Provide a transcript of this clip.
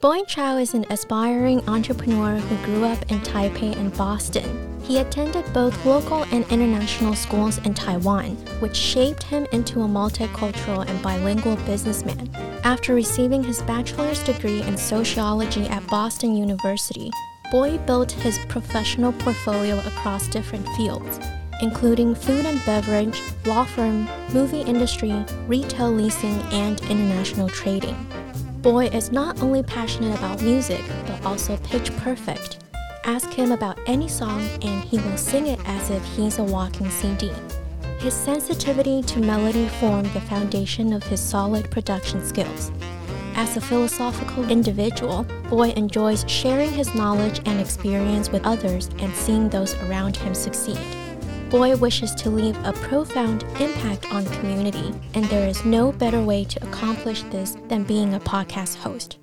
Boy Chow is an aspiring entrepreneur who grew up in Taipei and Boston. He attended both local and international schools in Taiwan, which shaped him into a multicultural and bilingual businessman. After receiving his bachelor's degree in sociology at Boston University, Boy built his professional portfolio across different fields, including food and beverage, law firm, movie industry, retail leasing, and international trading. Boy is not only passionate about music, but also pitch perfect. Ask him about any song and he will sing it as if he's a walking CD. His sensitivity to melody formed the foundation of his solid production skills. As a philosophical individual, Boy enjoys sharing his knowledge and experience with others and seeing those around him succeed. Boy wishes to leave a profound impact on community, and there is no better way to accomplish this than being a podcast host.